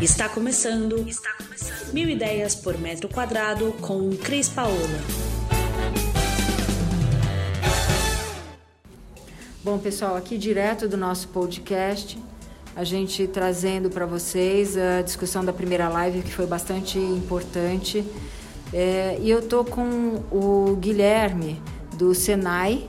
Está começando, Está começando. Mil Ideias por Metro Quadrado com Cris Paola. Bom, pessoal, aqui direto do nosso podcast, a gente trazendo para vocês a discussão da primeira live, que foi bastante importante. É, e eu tô com o Guilherme do Senai,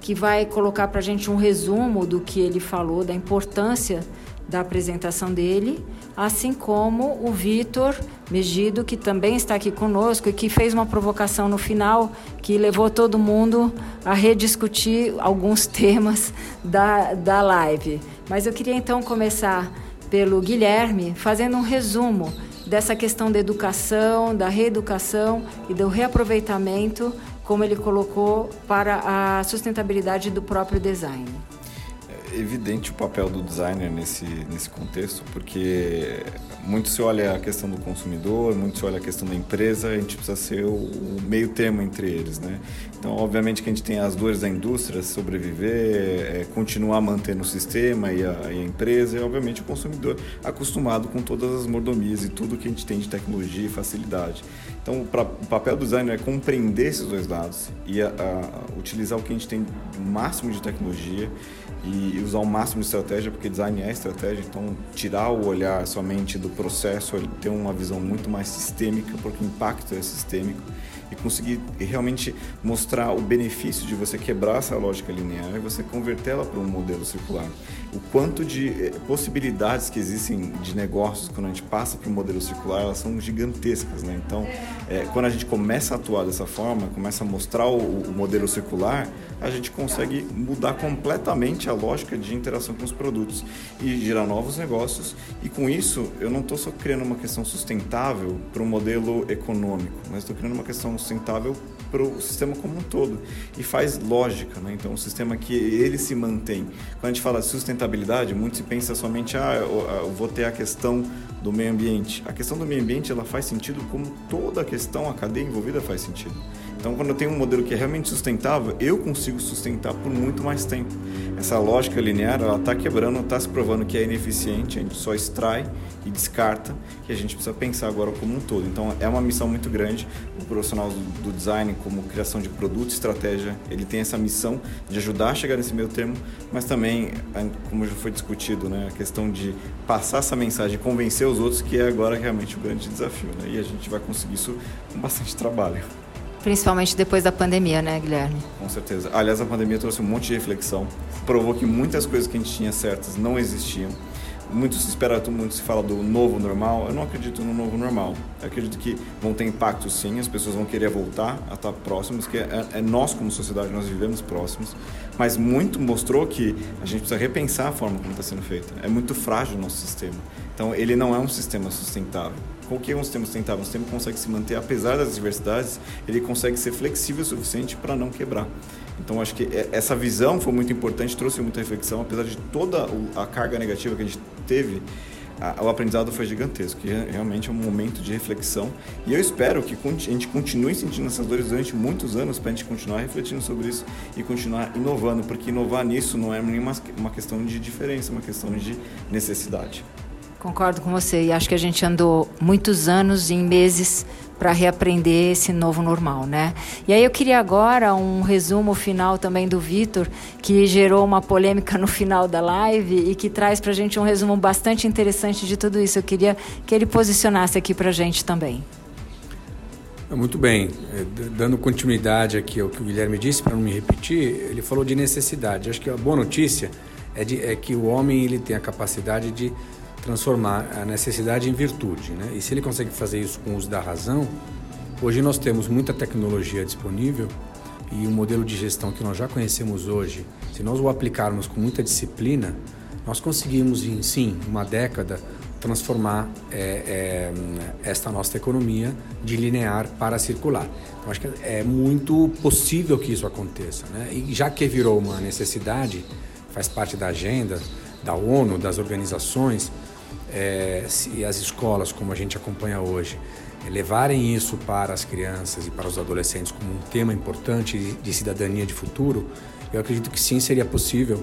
que vai colocar para a gente um resumo do que ele falou, da importância da apresentação dele, assim como o Vitor Megido, que também está aqui conosco e que fez uma provocação no final que levou todo mundo a rediscutir alguns temas da, da live. Mas eu queria então começar pelo Guilherme, fazendo um resumo dessa questão da educação, da reeducação e do reaproveitamento, como ele colocou, para a sustentabilidade do próprio design evidente o papel do designer nesse, nesse contexto, porque muito se olha a questão do consumidor, muito se olha a questão da empresa, a gente precisa ser o, o meio termo entre eles, né? Então, obviamente que a gente tem as dores da indústria, sobreviver, é, continuar mantendo o sistema e a, e a, empresa, e obviamente o consumidor acostumado com todas as mordomias e tudo que a gente tem de tecnologia e facilidade. Então, pra, o papel do designer é compreender esses dois lados e a, utilizar o que a gente tem máximo de tecnologia e usar o máximo de estratégia, porque design é estratégia, então tirar o olhar somente do processo, ter uma visão muito mais sistêmica, porque o impacto é sistêmico e conseguir realmente mostrar o benefício de você quebrar essa lógica linear e você convertê-la para um modelo circular. O quanto de eh, possibilidades que existem de negócios quando a gente passa para um modelo circular, elas são gigantescas, né? Então, é, quando a gente começa a atuar dessa forma, começa a mostrar o, o modelo circular, a gente consegue mudar completamente a lógica de interação com os produtos e gerar novos negócios. E com isso, eu não estou só criando uma questão sustentável para o modelo econômico, mas estou criando uma questão sustentável para o sistema como um todo. E faz lógica, né? Então, um sistema que ele se mantém. Quando a gente fala de sustentabilidade, muito se pensa somente, ah, eu vou ter a questão do meio ambiente. A questão do meio ambiente, ela faz sentido como toda a questão, a cadeia envolvida faz sentido. Então, quando eu tenho um modelo que é realmente sustentável, eu consigo sustentar por muito mais tempo. Essa lógica linear, ela está quebrando, está se provando que é ineficiente, a gente só extrai e descarta, que a gente precisa pensar agora como um todo. Então, é uma missão muito grande. O profissional do design, como criação de produto, estratégia, ele tem essa missão de ajudar a chegar nesse meio termo, mas também, como já foi discutido, né, a questão de passar essa mensagem, convencer os outros, que é agora realmente o grande desafio. Né? E a gente vai conseguir isso com bastante trabalho. Principalmente depois da pandemia, né, Guilherme? Com certeza. Aliás, a pandemia trouxe um monte de reflexão, provou que muitas coisas que a gente tinha certas não existiam. Muito se espera, muito se fala do novo normal. Eu não acredito no novo normal. Eu acredito que vão ter impacto sim, as pessoas vão querer voltar a estar próximos, que é, é nós como sociedade, nós vivemos próximos. Mas muito mostrou que a gente precisa repensar a forma como está sendo feito. É muito frágil o nosso sistema. Então, ele não é um sistema sustentável. Com que é um sistema sustentável? Um sistema consegue se manter, apesar das diversidades, ele consegue ser flexível o suficiente para não quebrar. Então, acho que é, essa visão foi muito importante, trouxe muita reflexão, apesar de toda a carga negativa que a gente teve, o aprendizado foi gigantesco, que realmente é um momento de reflexão. E eu espero que a gente continue sentindo essas dores durante muitos anos para a gente continuar refletindo sobre isso e continuar inovando, porque inovar nisso não é nenhuma uma questão de diferença, é uma questão de necessidade. Concordo com você e acho que a gente andou muitos anos em meses para reaprender esse novo normal, né? E aí eu queria agora um resumo final também do Vitor, que gerou uma polêmica no final da live e que traz para a gente um resumo bastante interessante de tudo isso. Eu queria que ele posicionasse aqui para a gente também. Muito bem, é, dando continuidade aqui ao que o Guilherme disse, para não me repetir, ele falou de necessidade. Acho que a boa notícia é, de, é que o homem ele tem a capacidade de transformar a necessidade em virtude. Né? E se ele consegue fazer isso com o uso da razão, hoje nós temos muita tecnologia disponível e o modelo de gestão que nós já conhecemos hoje, se nós o aplicarmos com muita disciplina, nós conseguimos em sim uma década transformar é, é, esta nossa economia de linear para circular. Então acho que é muito possível que isso aconteça, né? E já que virou uma necessidade, faz parte da agenda da ONU, das organizações, é, se as escolas, como a gente acompanha hoje, levarem isso para as crianças e para os adolescentes como um tema importante de cidadania de futuro, eu acredito que sim seria possível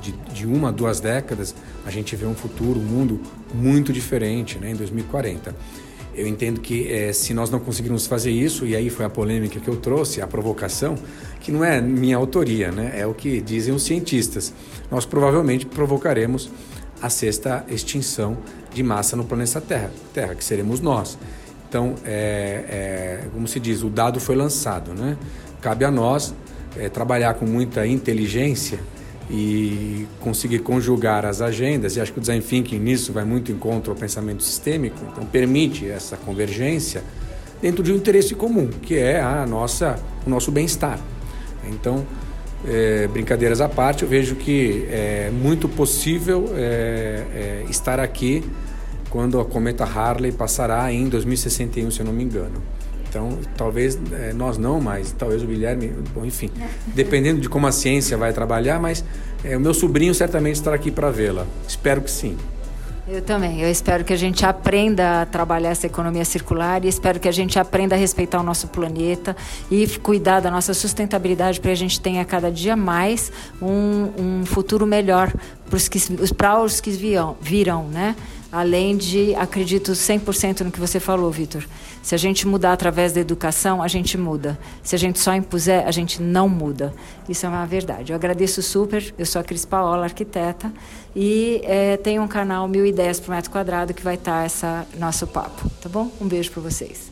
de, de uma a duas décadas, a gente vê um futuro, um mundo muito diferente né, em 2040. Eu entendo que é, se nós não conseguirmos fazer isso, e aí foi a polêmica que eu trouxe, a provocação, que não é minha autoria, né? é o que dizem os cientistas, nós provavelmente provocaremos a sexta extinção de massa no planeta Terra, Terra que seremos nós. Então, é, é, como se diz, o dado foi lançado. Né? Cabe a nós é, trabalhar com muita inteligência e conseguir conjugar as agendas, e acho que o design thinking nisso vai muito em contra ao pensamento sistêmico, então permite essa convergência dentro de um interesse comum, que é a nossa, o nosso bem-estar. Então, é, brincadeiras à parte, eu vejo que é muito possível é, é, estar aqui quando a cometa Harley passará em 2061, se eu não me engano. Então, talvez é, nós não, mas talvez o Guilherme, bom, enfim, dependendo de como a ciência vai trabalhar, mas é, o meu sobrinho certamente estará aqui para vê-la. Espero que sim. Eu também. Eu espero que a gente aprenda a trabalhar essa economia circular e espero que a gente aprenda a respeitar o nosso planeta e cuidar da nossa sustentabilidade para que a gente tenha cada dia mais um, um futuro melhor para os que, os que virão, virão, né? Além de, acredito 100% no que você falou, Vitor. Se a gente mudar através da educação, a gente muda. Se a gente só impuser, a gente não muda. Isso é uma verdade. Eu agradeço super. Eu sou a Cris Paola, arquiteta, e é, tenho um canal Mil Ideias por Metro Quadrado que vai estar essa nosso papo. Tá bom? Um beijo para vocês.